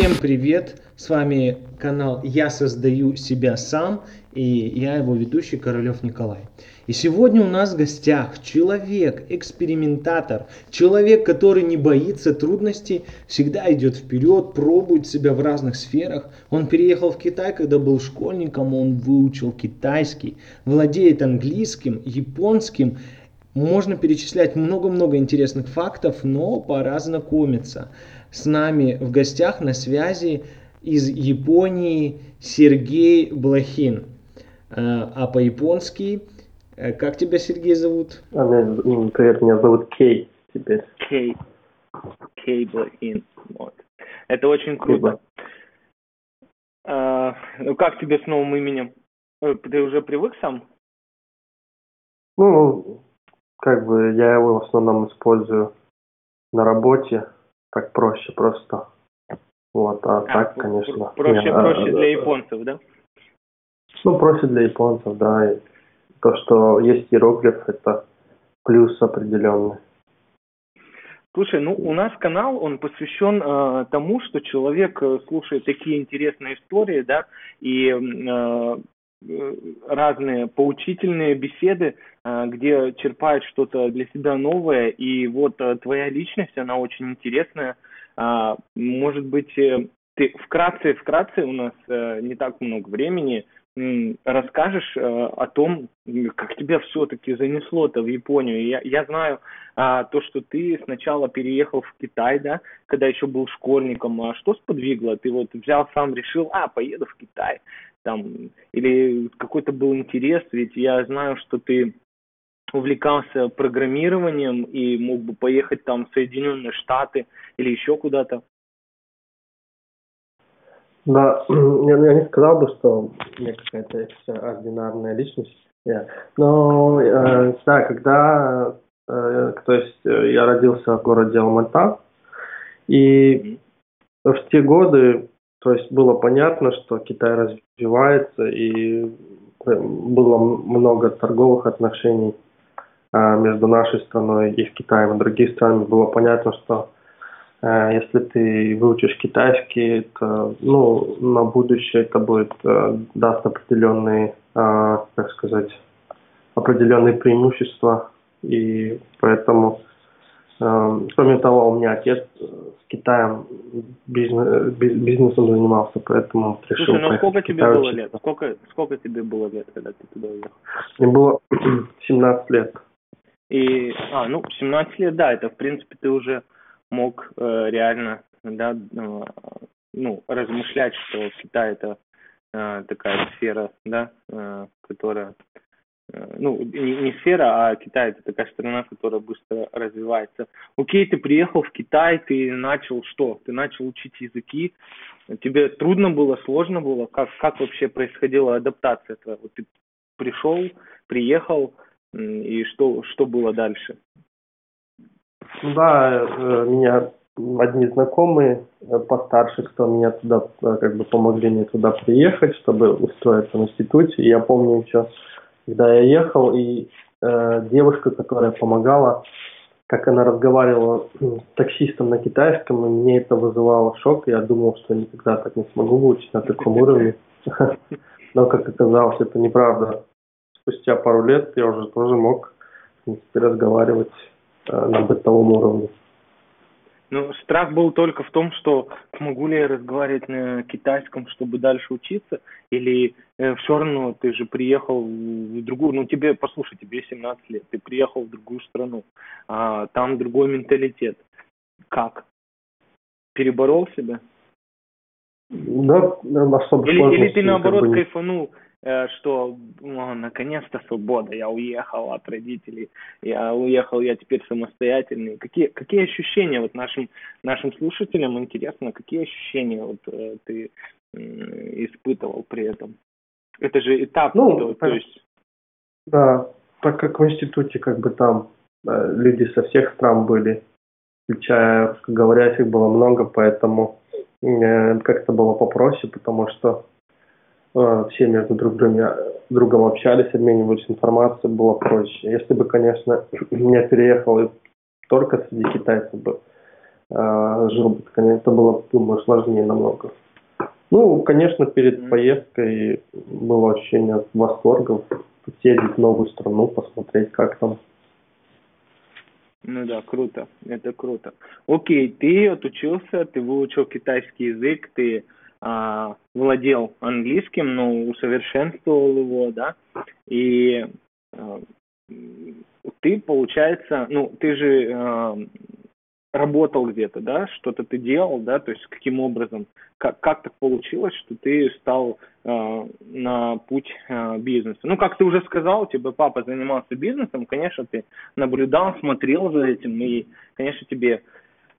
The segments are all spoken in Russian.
Всем привет! С вами канал «Я создаю себя сам» и я его ведущий Королев Николай. И сегодня у нас в гостях человек, экспериментатор, человек, который не боится трудностей, всегда идет вперед, пробует себя в разных сферах. Он переехал в Китай, когда был школьником, он выучил китайский, владеет английским, японским, можно перечислять много-много интересных фактов, но пора знакомиться. С нами в гостях на связи из Японии Сергей Блохин. А, а по-японски, как тебя, Сергей, зовут? А, меня, привет, меня зовут Кей теперь. Кей. Кей Блохин. Вот. Это очень круто. А, ну, как тебе с новым именем? Э, ты уже привык сам? Ну, как бы я его в основном использую на работе, так проще просто. Вот, а, а так, конечно. Проще, не, проще а, для японцев, да? Ну, проще для японцев, да. И то, что есть иероглиф, это плюс определенный. Слушай, ну у нас канал, он посвящен э, тому, что человек э, слушает такие интересные истории, да, и э, Э, разные поучительные беседы, э, где черпает что-то для себя новое. И вот твоя личность, она очень интересная. А, может быть, ты вкратце, вкратце, у нас не так много времени, расскажешь о том, как тебя все-таки занесло-то в Японию. Я, я знаю а, то, что ты сначала переехал в Китай, да, когда еще был школьником. А что сподвигло? Ты вот взял сам, решил, а, поеду в Китай там, или какой-то был интерес, ведь я знаю, что ты увлекался программированием и мог бы поехать там в Соединенные Штаты или еще куда-то. Да, я, я не сказал бы, что я какая-то экстраординарная личность. Yeah. Но, э, да, когда, э, то есть э, я родился в городе Алмата, и в те годы то есть было понятно, что Китай развивается, и э, было много торговых отношений а, между нашей страной и Китаем и другими странами. Было понятно, что э, если ты выучишь китайский, то ну, на будущее это будет э, даст определенные, а, как сказать, определенные преимущества. И поэтому кроме того, у меня отец с Китаем бизнес, бизнесом занимался, поэтому решил Слушай, ну сколько тебе было учиться. лет? Сколько, сколько тебе было лет, когда ты туда уехал? Мне было 17 лет. И, а, ну, 17 лет, да, это, в принципе, ты уже мог э, реально, да, э, ну, размышлять, что Китай это э, такая сфера, да, которая ну, не, не сфера, а Китай это такая страна, которая быстро развивается. Окей, ты приехал в Китай, ты начал что? Ты начал учить языки. Тебе трудно было, сложно было? Как, как вообще происходила адаптация твоя? Вот ты пришел, приехал, и что, что было дальше? Да, э, меня одни знакомые э, постарше, кто меня туда, как бы помогли мне туда приехать, чтобы устроиться в институте. И я помню еще когда я ехал, и э, девушка, которая помогала, как она разговаривала с таксистом на китайском, и мне это вызывало шок. Я думал, что никогда так не смогу выучить на таком уровне. Но, как оказалось, это неправда. Спустя пару лет я уже тоже мог, в принципе, разговаривать э, на бытовом уровне. Ну, страх был только в том, что смогу ли я разговаривать на китайском, чтобы дальше учиться, или э, все равно ты же приехал в другую, ну тебе, послушай, тебе 17 лет, ты приехал в другую страну, а там другой менталитет. Как? Переборол себя? Да, особо Или, или ты наоборот как бы... кайфанул, Э, что ну, наконец-то свобода, я уехал от родителей, я уехал, я теперь самостоятельный. Какие, какие ощущения вот нашим, нашим слушателям интересно, какие ощущения вот э, ты э, испытывал при этом? Это же этап, ну, то, то есть... Да, так как в институте как бы там э, люди со всех стран были, включая русскоговорящих, было много, поэтому э, как-то было попроще, потому что э, все между друг другом, другом общались, обменивались информацией, было проще. Если бы, конечно, я переехал и только среди китайцев бы э, жил бы, конечно, это было, думаю, сложнее намного. Ну, конечно, перед поездкой было ощущение восторга, съездить в новую страну, посмотреть, как там. Ну да, круто, это круто. Окей, ты отучился, ты выучил китайский язык, ты а, владел английским, но усовершенствовал его, да, и а, ты, получается, ну, ты же а, работал где-то, да, что-то ты делал, да, то есть каким образом, как, как так получилось, что ты стал э, на путь э, бизнеса. Ну, как ты уже сказал, у тебя папа занимался бизнесом, конечно, ты наблюдал, смотрел за этим, и, конечно, тебе,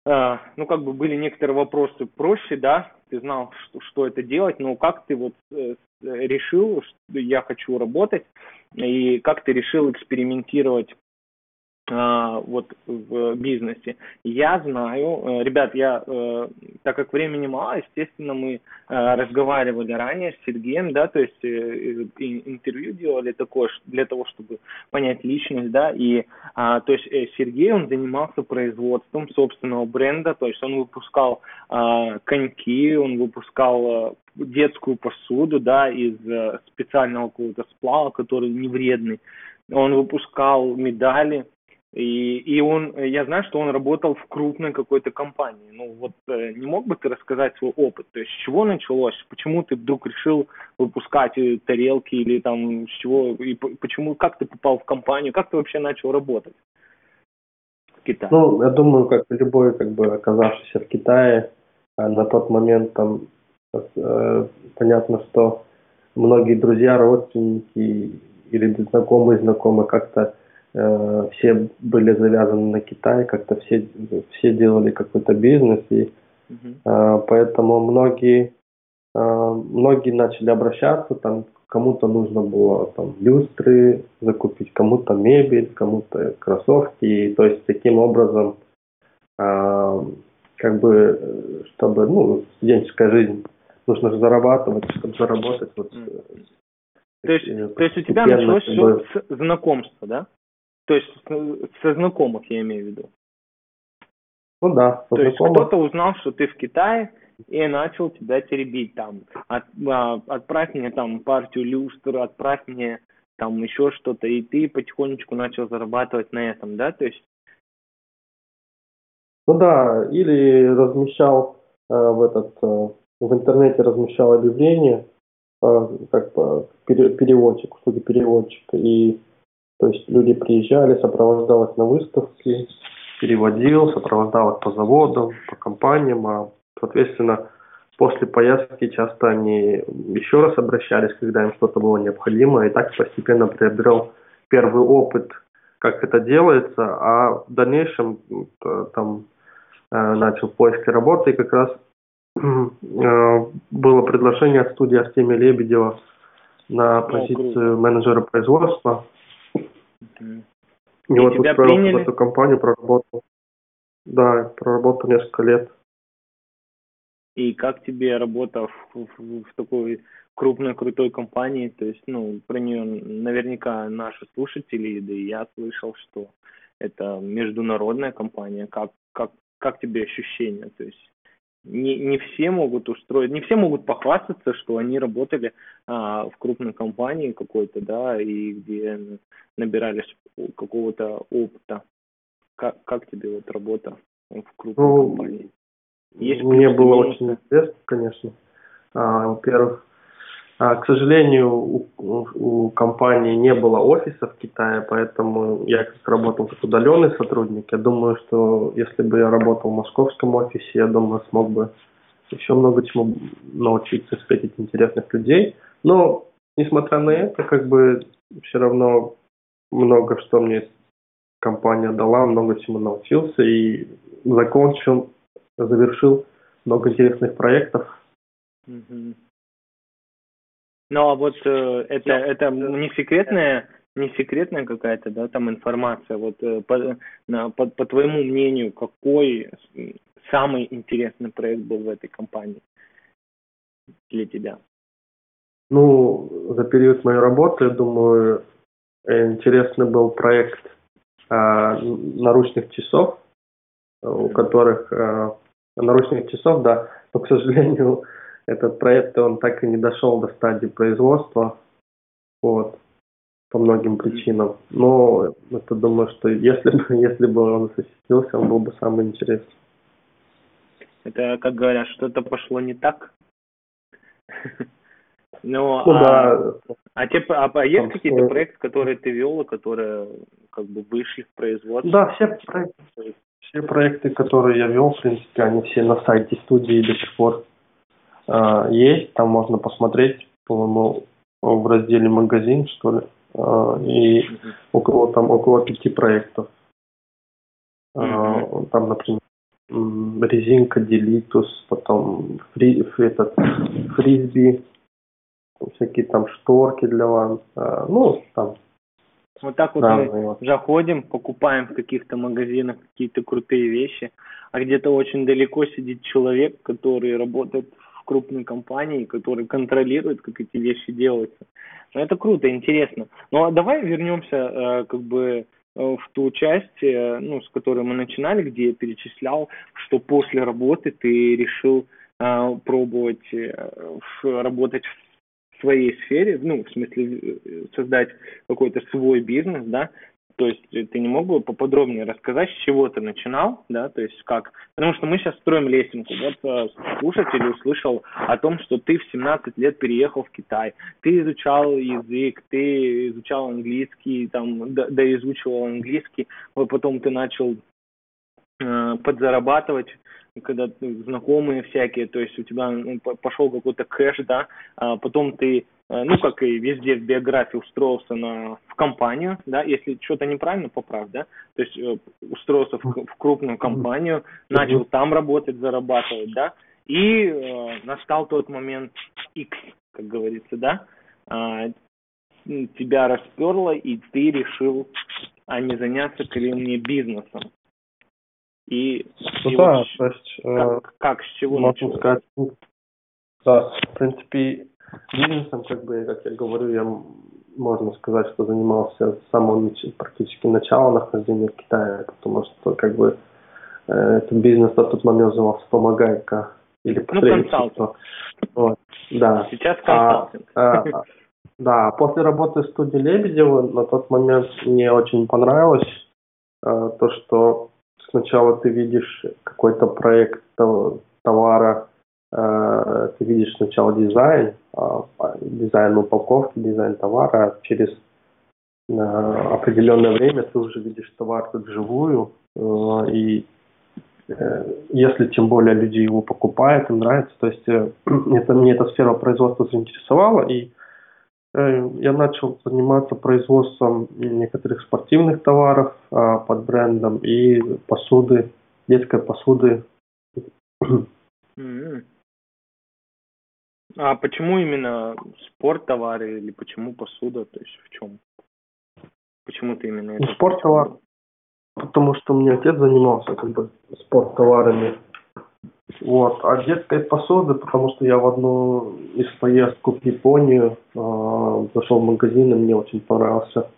ну, как бы были некоторые вопросы проще, да, ты знал, что, что это делать, но как ты вот э, решил, что я хочу работать, и как ты решил экспериментировать вот в бизнесе. Я знаю, э, ребят, я, э, так как времени мало, естественно, мы э, разговаривали ранее с Сергеем, да, то есть интервью делали такое для того, чтобы понять личность, да, и а, то есть Сергей, он занимался производством собственного бренда, то есть он выпускал а, коньки, он выпускал детскую посуду, да, из специального какого-то сплава, который не вредный, он выпускал медали, и, и он, я знаю, что он работал в крупной какой-то компании. Ну вот э, не мог бы ты рассказать свой опыт? То есть с чего началось? Почему ты вдруг решил выпускать э, тарелки или там с чего? И почему, как ты попал в компанию? Как ты вообще начал работать в Китае? Ну, я думаю, как любой, как бы оказавшийся в Китае, э, на тот момент там э, понятно, что многие друзья, родственники или знакомые знакомые как-то Э, все были завязаны на Китай, как-то все, все делали какой-то бизнес, и uh-huh. поэтому многие, э, многие начали обращаться, там кому-то нужно было там люстры закупить, кому-то мебель, кому-то кроссовки, и, то есть таким образом как бы, чтобы, ну, студенческая жизнь, нужно же зарабатывать, чтобы заработать. Вот, то есть, то есть у тебя началось все с знакомства, да? То есть со знакомых я имею в виду. Ну да. То есть кто-то узнал, что ты в Китае, и начал тебя теребить там. От, а, отправь мне там партию люстр, отправь мне там еще что-то, и ты потихонечку начал зарабатывать на этом, да, то есть? Ну да, или размещал э, в этот э, в интернете размещал объявление э, как бы переводчик, услуги переводчика, и то есть люди приезжали, сопровождал их на выставки, переводил, сопровождал их по заводам, по компаниям, а, соответственно, после поездки часто они еще раз обращались, когда им что-то было необходимо, и так постепенно приобрел первый опыт, как это делается, а в дальнейшем э, там э, начал поиски работы, и как раз э, было предложение от студии Артемия Лебедева на позицию менеджера производства. И, и вот тебя приняли? в эту компанию, проработал. Да, проработал несколько лет. И как тебе работа в, в, в такой крупной, крутой компании? То есть, ну, про нее наверняка наши слушатели, да и я слышал, что это международная компания. Как, как, как тебе ощущения? То есть, не, не все могут устроить, не все могут похвастаться, что они работали а, в крупной компании какой-то, да, и где набирались какого-то опыта. Как, как тебе вот работа в крупной ну, компании? Есть мне было очень интересно, конечно. А, во-первых, а, к сожалению, у, у компании не было офиса в Китае, поэтому я как работал как удаленный сотрудник. Я думаю, что если бы я работал в московском офисе, я думаю, смог бы еще много чему научиться встретить интересных людей. Но, несмотря на это, как бы все равно много что мне компания дала, много чему научился и закончил, завершил много интересных проектов. Mm-hmm. Ну а вот э, это, это не секретная не секретная какая-то, да, там информация, вот э, по, на, по, по твоему мнению, какой самый интересный проект был в этой компании для тебя? Ну, за период моей работы, думаю, интересный был проект э, наручных часов, у которых э, наручных часов, да, но, к сожалению, этот проект, он так и не дошел до стадии производства, вот, по многим причинам. Но это думаю, что если бы, если бы он осуществился, он был бы самый интересный. Это, как говорят, что-то пошло не так? Ну, ну а, да. А, те, а, а есть какие-то проекты, которые ты вел, которые как бы вышли в производство? Да, все проекты, все проекты, которые я вел, в принципе, они все на сайте студии до сих пор есть. Там можно посмотреть, по-моему, в разделе магазин, что ли. Э, и около там около пяти проектов. Mm-hmm. Там, например, резинка Делитус, потом фри, этот, фрисби, всякие там шторки для э, ну, там вот так вот да, мы вот. заходим, покупаем в каких-то магазинах какие-то крутые вещи, а где-то очень далеко сидит человек, который работает в крупной компании, который контролирует, как эти вещи делаются. Но это круто, интересно. Ну а давай вернемся э, как бы э, в ту часть, э, ну, с которой мы начинали, где я перечислял, что после работы ты решил э, пробовать э, работать в своей сфере, ну, в смысле создать какой-то свой бизнес, да, то есть ты не мог бы поподробнее рассказать, с чего ты начинал, да, то есть как, потому что мы сейчас строим лесенку, вот э, слушатель услышал о том, что ты в 17 лет переехал в Китай, ты изучал язык, ты изучал английский, там, да, изучивал английский, потом ты начал э, подзарабатывать когда знакомые всякие, то есть у тебя ну, пошел какой-то кэш, да, а потом ты, ну, как и везде в биографии, устроился на, в компанию, да, если что-то неправильно, поправь, да, то есть э, устроился в, в крупную компанию, начал там работать, зарабатывать, да, и э, настал тот момент X, как говорится, да, э, тебя расперло, и ты решил, а не заняться ли мне бизнесом. И, ну, и да, вот то есть, как, э, как, с чего можно началось? сказать, да, в принципе, бизнесом, как бы, как я говорю, я, можно сказать, что занимался с самого практически начала нахождения в Китае, потому что, как бы, э, этот бизнес на тот момент назывался «Помогайка» или посредничество. Ну, вот, да. Сейчас а, консалтинг. А, а, да, после работы в студии Лебедева на тот момент мне очень понравилось э, то, что сначала ты видишь какой-то проект товара, ты видишь сначала дизайн, а, дизайн упаковки, дизайн товара, а через э, определенное время ты уже видишь товар вживую, э, и если тем более люди его покупают, им нравится, то есть это, мне эта сфера производства заинтересовала, и Э, я начал заниматься производством некоторых спортивных товаров под брендом. И посуды, детской посуды. А почему именно спорт товары или почему посуда? То есть в чем? Почему ты именно это? Спорт товар. Потому что мне отец занимался как бы спорт товарами. Вот. А детской посуды, потому что я в одну из поездок в Японию э, зашел в магазин, и мне очень понравился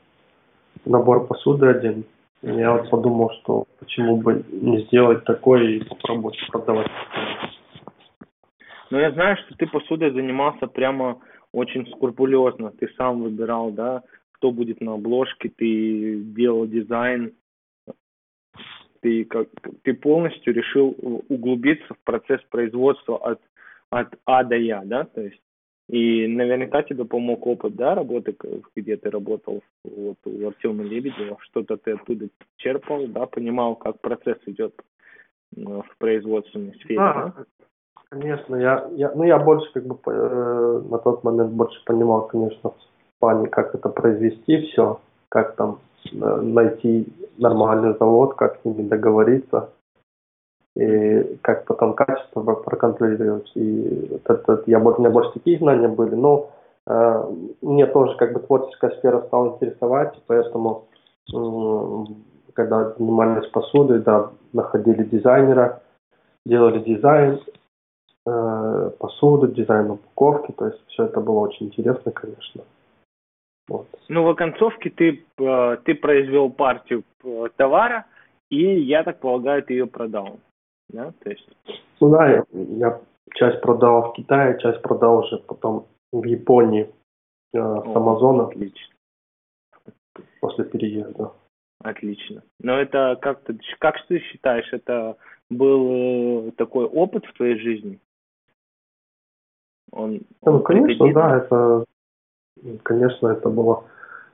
набор посуды один. Я вот подумал, что почему бы не сделать такое и попробовать продавать. Ну, я знаю, что ты посудой занимался прямо очень скрупулезно. Ты сам выбирал, да, кто будет на обложке, ты делал дизайн, ты, как, ты полностью решил углубиться в процесс производства от, от А до Я, да, то есть и наверняка тебе помог опыт, да, работы, где ты работал вот, у Артема Лебедева, что-то ты оттуда черпал, да, понимал, как процесс идет э, в производственной сфере, а, да? Конечно, я, я, ну я больше как бы э, на тот момент больше понимал, конечно, в плане, как это произвести все, как там найти нормальный завод, как с ними договориться, и как потом качество проконтролировать. И это, это, я, у меня больше такие знания были, но э, мне тоже как бы творческая сфера стала интересовать, поэтому когда занимались посудой, да, находили дизайнера, делали дизайн э, посуды, дизайн упаковки, то есть все это было очень интересно, конечно. Вот. Ну, в оконцовке ты, э, ты произвел партию э, товара, и, я так полагаю, ты ее продал, да? То есть... Ну да, я, я часть продал в Китае, часть продал уже потом в Японии э, с Амазона. Отлично. После переезда. Отлично. Но это как ты, как ты считаешь, это был такой опыт в твоей жизни? Он, ну, конечно, да, это, конечно, это было,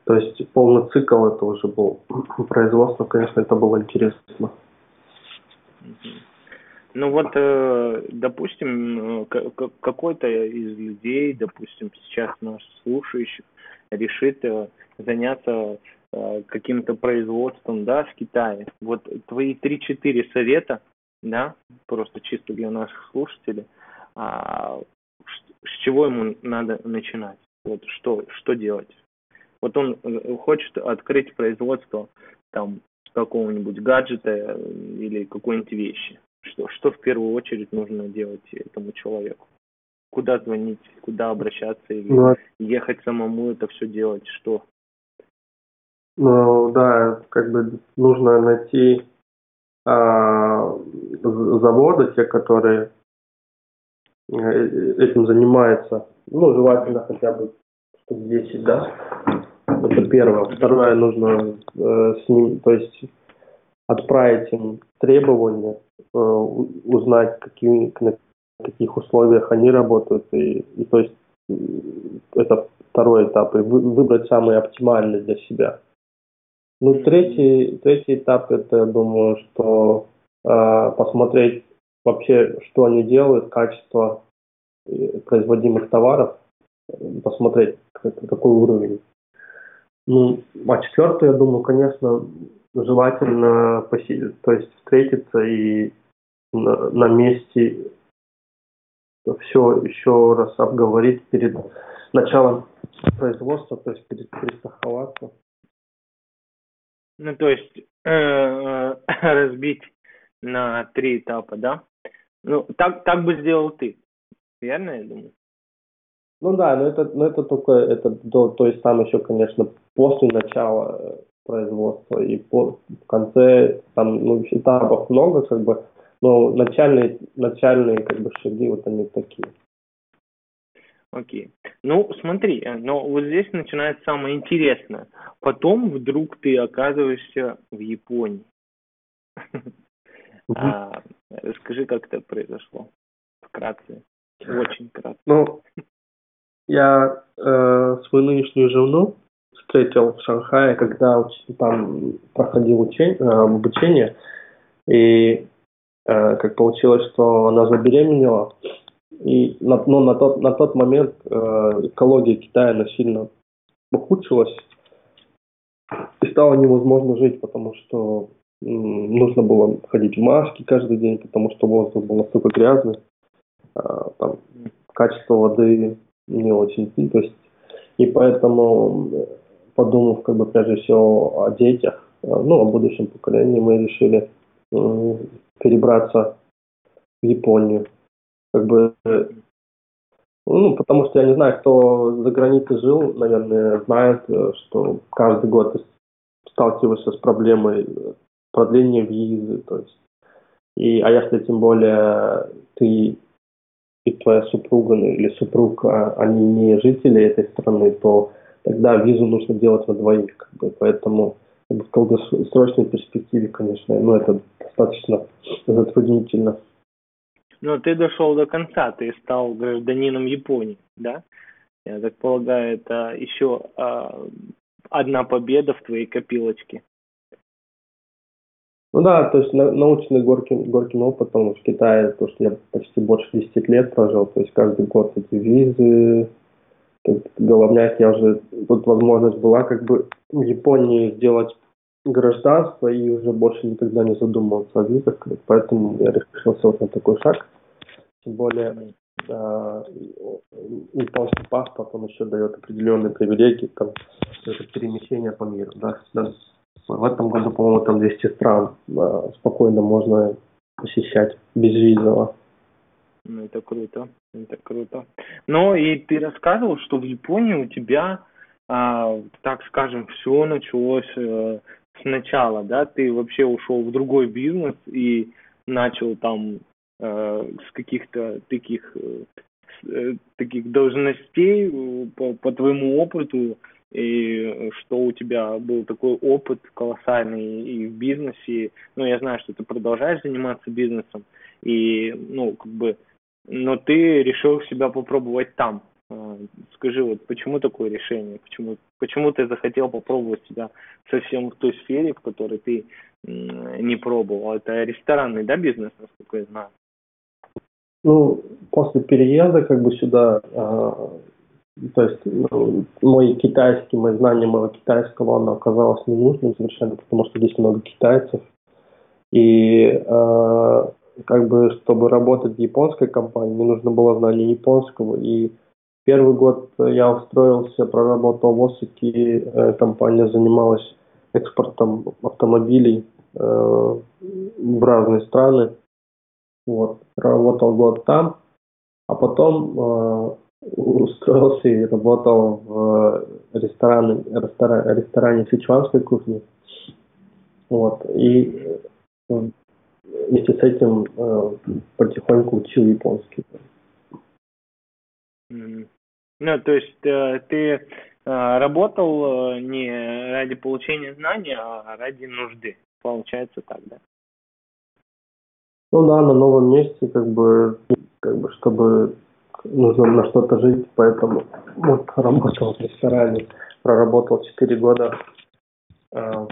то есть полный цикл это уже был производство, конечно, это было интересно. Ну вот, э, допустим, э, какой-то из людей, допустим, сейчас наш слушающих, решит заняться каким-то производством, да, в Китае. Вот твои 3-4 совета, да, просто чисто для наших слушателей, а, с чего ему надо начинать? Вот что, что делать? Вот он э, хочет открыть производство там какого-нибудь гаджета э, или какой-нибудь вещи. Что, что в первую очередь нужно делать этому человеку? Куда звонить, куда обращаться или ну, ехать самому это все делать? Что? Ну да, как бы нужно найти а, заводы, те, которые э, этим занимаются, ну, желательно хотя бы 10, да. Это первое. Второе, нужно э, с ним, то есть отправить им требования, э, узнать, какие, на каких условиях они работают, и, и то есть это второй этап, и вы, выбрать самый оптимальный для себя. Ну, третий, третий этап, это, я думаю, что э, посмотреть вообще, что они делают, качество э, производимых товаров, посмотреть, какой уровень. Ну, а четвертый, я думаю, конечно, желательно посидеть, то есть встретиться и на, на месте все еще раз обговорить перед началом производства, то есть перед перестраховаться. Ну, то есть э, э разбить на три этапа, да? Ну, так, так бы сделал ты. Верно, я думаю? Ну да, но это, но это только, это до, то есть там еще, конечно, после начала э, производства и по, в конце там ну, этапов много, как бы, но начальные, начальные как бы шаги вот они такие. Окей. Ну, смотри, э, но вот здесь начинается самое интересное. Потом вдруг ты оказываешься в Японии. А, расскажи, как это произошло. Вкратце. Очень кратко. Ну, я э, свою нынешнюю жену встретил в Шанхае, когда там проходил учень, э, обучение. И э, как получилось, что она забеременела, и на, ну, на, тот, на тот момент э, экология Китая она сильно ухудшилась и стало невозможно жить, потому что нужно было ходить в маске каждый день, потому что воздух был настолько грязный, э, там качество воды не очень, то есть и поэтому подумав как бы прежде всего о детях, э, ну о будущем поколении, мы решили перебраться в Японию. Как бы, ну, потому что я не знаю, кто за границей жил, наверное, знает, э, что каждый год сталкиваешься с проблемой продления визы, то есть, и, а если тем более ты и твоя супруга ну, или супруг, а, они не жители этой страны, то тогда визу нужно делать на двоих, как бы, поэтому в долгосрочной перспективе, конечно, ну, это достаточно затруднительно. Но ты дошел до конца, ты стал гражданином Японии, да? Я так полагаю, это еще а, одна победа в твоей копилочке. Ну да, то есть научный горьким, горьким опытом в Китае, то, что я почти больше 10 лет прожил, то есть каждый год эти визы, головняк, я уже, тут возможность была как бы в Японии сделать гражданство и уже больше никогда не задумывался о визах, поэтому я решился вот на такой шаг. Тем более э, японский паспорт, он еще дает определенные привилегии, там, это перемещение по миру, да. В этом году, по-моему, там 200 стран э, спокойно можно посещать безвизово. Ну, это круто, это круто. Но и ты рассказывал, что в Японии у тебя, а, так скажем, все началось э, сначала, да? Ты вообще ушел в другой бизнес и начал там э, с каких-то таких э, э таких должностей э, по, по твоему опыту и что у тебя был такой опыт колоссальный и в бизнесе. Ну, я знаю, что ты продолжаешь заниматься бизнесом, и, ну, как бы, но ты решил себя попробовать там. А, скажи, вот почему такое решение? Почему, почему ты захотел попробовать себя совсем в той сфере, в которой ты не пробовал? Это ресторанный, да, бизнес, насколько я знаю? Ну, после переезда как бы сюда а, то есть ну, мой китайский, мои знания моего китайского, оно оказалось ненужным совершенно, потому что здесь много китайцев. И э, как бы, чтобы работать в японской компании, мне нужно было знание японского. И первый год я устроился, проработал в Осаке, э, компания занималась экспортом автомобилей э, в разные страны. Вот, проработал год там, а потом э, устроился и работал в ресторане, ресторане, ресторане сычуанской кухни. Вот. И вместе с этим э, потихоньку учил японский. Ну, то есть э, ты э, работал э, не ради получения знаний, а ради нужды. Получается так, да? Ну да, на новом месте, как бы, как бы, чтобы нужно на что-то жить, поэтому вот работал в ресторане, проработал 4 года. А.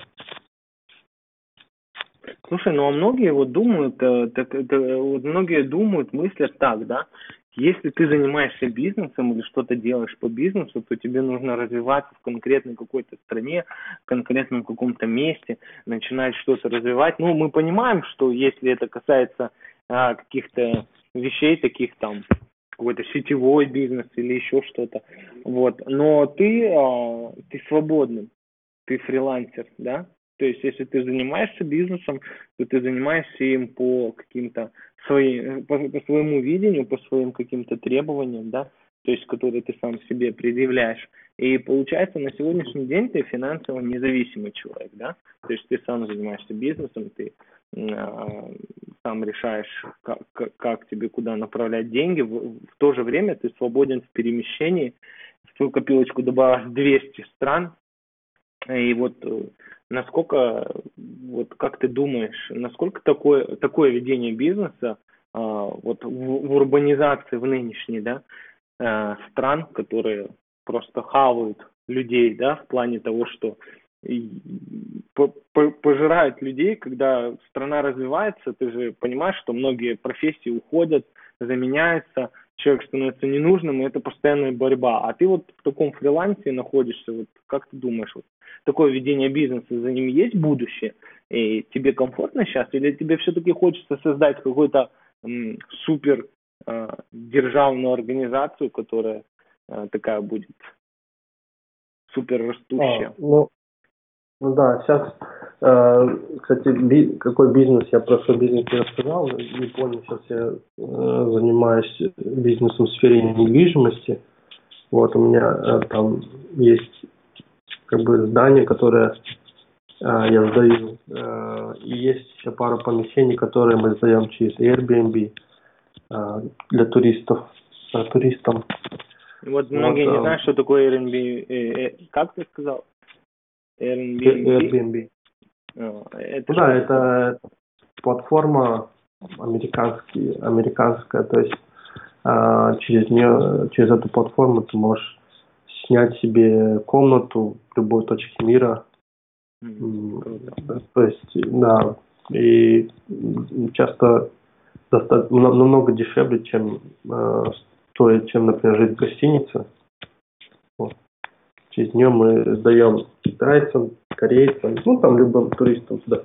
Слушай, ну а многие вот думают, э, так, это, вот многие думают, мыслят так, да, если ты занимаешься бизнесом или что-то делаешь по бизнесу, то тебе нужно развиваться в конкретной какой-то стране, в конкретном каком-то месте, начинать что-то развивать. Ну, мы понимаем, что если это касается а, каких-то вещей таких там, какой-то сетевой бизнес или еще что-то. Вот. Но ты, а, ты свободный, ты фрилансер, да? То есть, если ты занимаешься бизнесом, то ты занимаешься им по каким-то своим, по, по своему видению, по своим каким-то требованиям, да, то есть, которые ты сам себе предъявляешь. И получается, на сегодняшний день ты финансово независимый человек, да, то есть ты сам занимаешься бизнесом, ты сам решаешь, как, как тебе куда направлять деньги, в, в то же время ты свободен в перемещении, в твою копилочку добавишь 200 стран, и вот э, насколько, вот как ты думаешь, насколько такое, такое ведение бизнеса а, вот в, в урбанизации в нынешней, да, а, стран, которые просто хавают людей, да, в плане того, что пожирают людей, когда страна развивается, ты же понимаешь, что многие профессии уходят, заменяются, человек становится ненужным, и это постоянная борьба. А ты вот в таком фрилансе находишься, вот как ты думаешь, вот такое ведение бизнеса, за ним есть будущее? И тебе комфортно сейчас? Или тебе все-таки хочется создать какую-то м, супер э, державную организацию, которая э, такая будет супер растущая? А, ну, ну да, сейчас, э, кстати, би, какой бизнес, я про свой бизнес не рассказал, не помню, сейчас я э, занимаюсь бизнесом в сфере недвижимости. Вот у меня э, там есть как бы здание, которое э, я сдаю. Э, и есть еще пара помещений, которые мы сдаем через Airbnb э, для туристов, э, туристам. Вот многие вот, не э, знают, что такое Airbnb. Э, э, как ты сказал? Airbnb. Airbnb. это да, это платформа американский, американская, то есть а, через нее, через эту платформу ты можешь снять себе комнату в любой точке мира. Mm, то есть, да, и часто достаточно, намного дешевле, чем э, стоит, чем, например, жить в гостинице. Через нее мы сдаем китайцам, корейцам, ну там любым туристам сюда.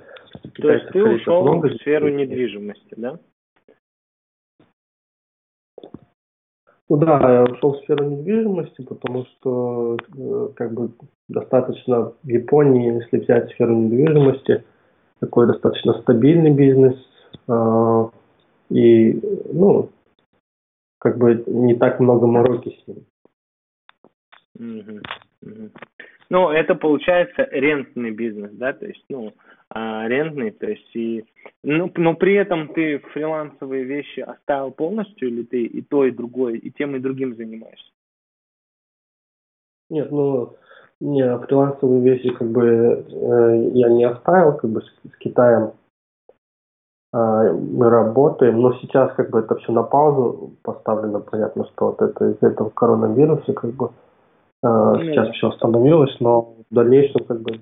То есть ты ушел много, в сферу недвижимости, да? Ну да, я ушел в сферу недвижимости, потому что э, как бы достаточно в Японии, если взять сферу недвижимости, такой достаточно стабильный бизнес, э, и ну как бы не так много мороки с ним. Ну, это получается рентный бизнес, да, то есть, ну, арендный, то есть и, ну, но при этом ты фрилансовые вещи оставил полностью или ты и то, и другое, и тем, и другим занимаешься? Нет, ну, не, фрилансовые вещи как бы э, я не оставил, как бы с, с Китаем. Э, мы работаем, но сейчас как бы это все на паузу поставлено, понятно, что вот это из этого коронавируса как бы сейчас все остановилось, но в дальнейшем как бы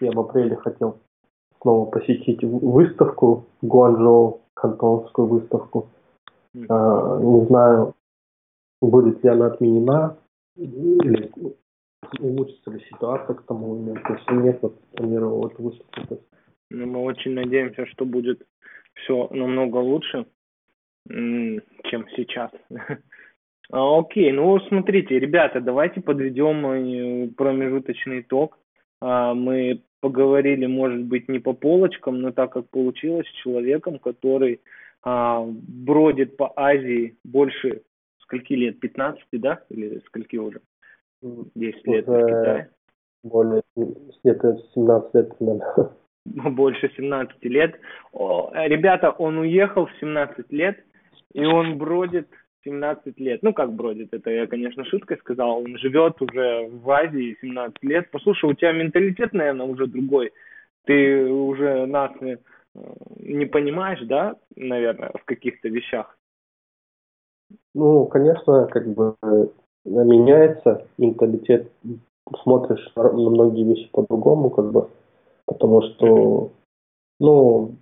я в апреле хотел снова посетить выставку Гуанчжоу, кантонскую выставку. А, не знаю, будет ли она отменена или улучшится ли ситуация к тому моменту. Если нет, вот планировал эту выставку. Ну, мы очень надеемся, что будет все намного лучше, чем сейчас. А, окей, ну смотрите, ребята, давайте подведем э, промежуточный итог. А, мы поговорили, может быть, не по полочкам, но так как получилось, с человеком, который а, бродит по Азии больше скольки лет? 15, да? Или скольки уже? 10 лет в Китае? Более, где-то 17 лет, наверное. Больше 17 лет. Ребята, он уехал в 17 лет, и он бродит 17 лет. Ну, как бродит, это я, конечно, шуткой сказал. Он живет уже в Азии 17 лет. Послушай, у тебя менталитет, наверное, уже другой. Ты уже нас не, э, не понимаешь, да, наверное, в каких-то вещах? Ну, конечно, как бы э, меняется менталитет. Смотришь на многие вещи по-другому, как бы, потому что, ну,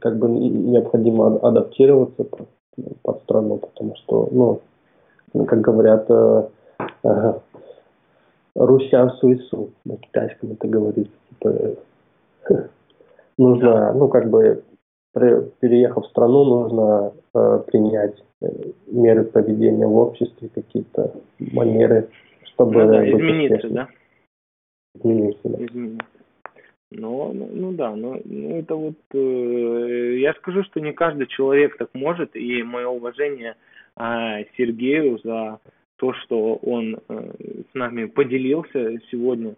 как бы необходимо адаптироваться под страну, потому что, ну, как говорят, э, э, Руся суису, на китайском это говорится, типа, э, нужно, ну, как бы, переехав в страну, нужно э, принять э, меры поведения в обществе, какие-то манеры, чтобы... Ну, да, измениться, да? Измениться, да. Измениться. Ну, ну, ну да, ну, ну это вот, э, я скажу, что не каждый человек так может, и мое уважение э, Сергею за то, что он э, с нами поделился сегодня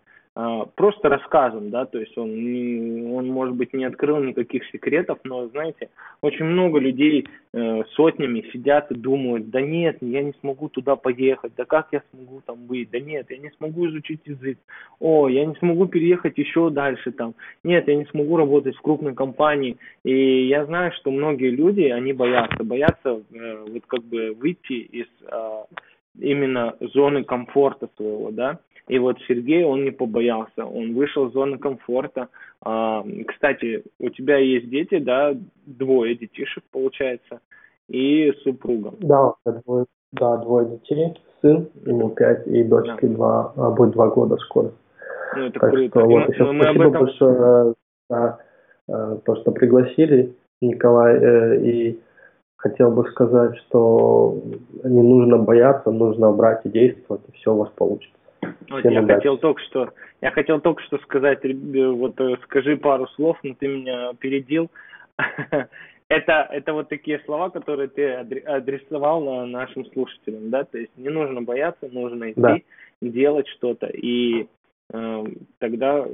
просто рассказом, да, то есть он, не, он, может быть, не открыл никаких секретов, но, знаете, очень много людей э, сотнями сидят и думают, да нет, я не смогу туда поехать, да как я смогу там быть, да нет, я не смогу изучить язык, о, я не смогу переехать еще дальше там, нет, я не смогу работать в крупной компании, и я знаю, что многие люди, они боятся, боятся э, вот как бы выйти из э, именно зоны комфорта своего, да, и вот Сергей, он не побоялся, он вышел из зоны комфорта. А, кстати, у тебя есть дети, да, двое детишек, получается, и супруга. Да, двое, да, двое детей, сын, ему пять, и дочке да. два, а, будет два года скоро. Ну, это так круто. Что, вот, еще мы спасибо этом... большое за то, что пригласили, Николай, э, и хотел бы сказать, что не нужно бояться, нужно брать и действовать, и все у вас получится. Вот я удачи. хотел только что, я хотел только что сказать, вот э, скажи пару слов, но ты меня опередил. это, это вот такие слова, которые ты адресовал нашим слушателям, да, то есть не нужно бояться, нужно идти, да. делать что-то, и э, тогда,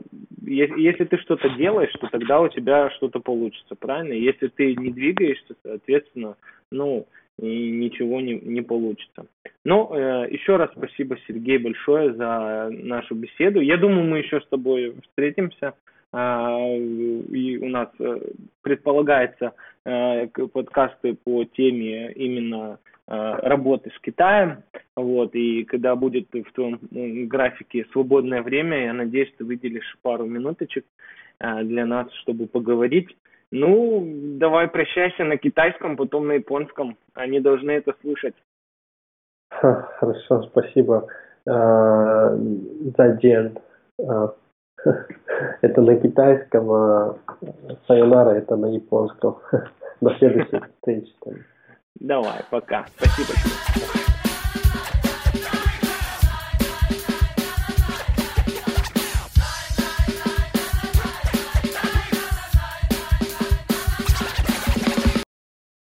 если, если ты что-то делаешь, то тогда у тебя что-то получится, правильно? Если ты не двигаешься, соответственно, ну, и ничего не, не получится. Но э, еще раз спасибо, Сергей, большое за нашу беседу. Я думаю, мы еще с тобой встретимся. Э, и у нас э, предполагается э, подкасты по теме именно э, работы с Китаем. Вот, и когда будет в твоем графике свободное время, я надеюсь, ты выделишь пару минуточек для нас, чтобы поговорить. Ну, давай прощайся на китайском, потом на японском. Они должны это слышать. Хорошо, спасибо. А, за день. А, это на китайском, а сайонара это на японском. До следующей встречи. Давай, пока. Спасибо тебе.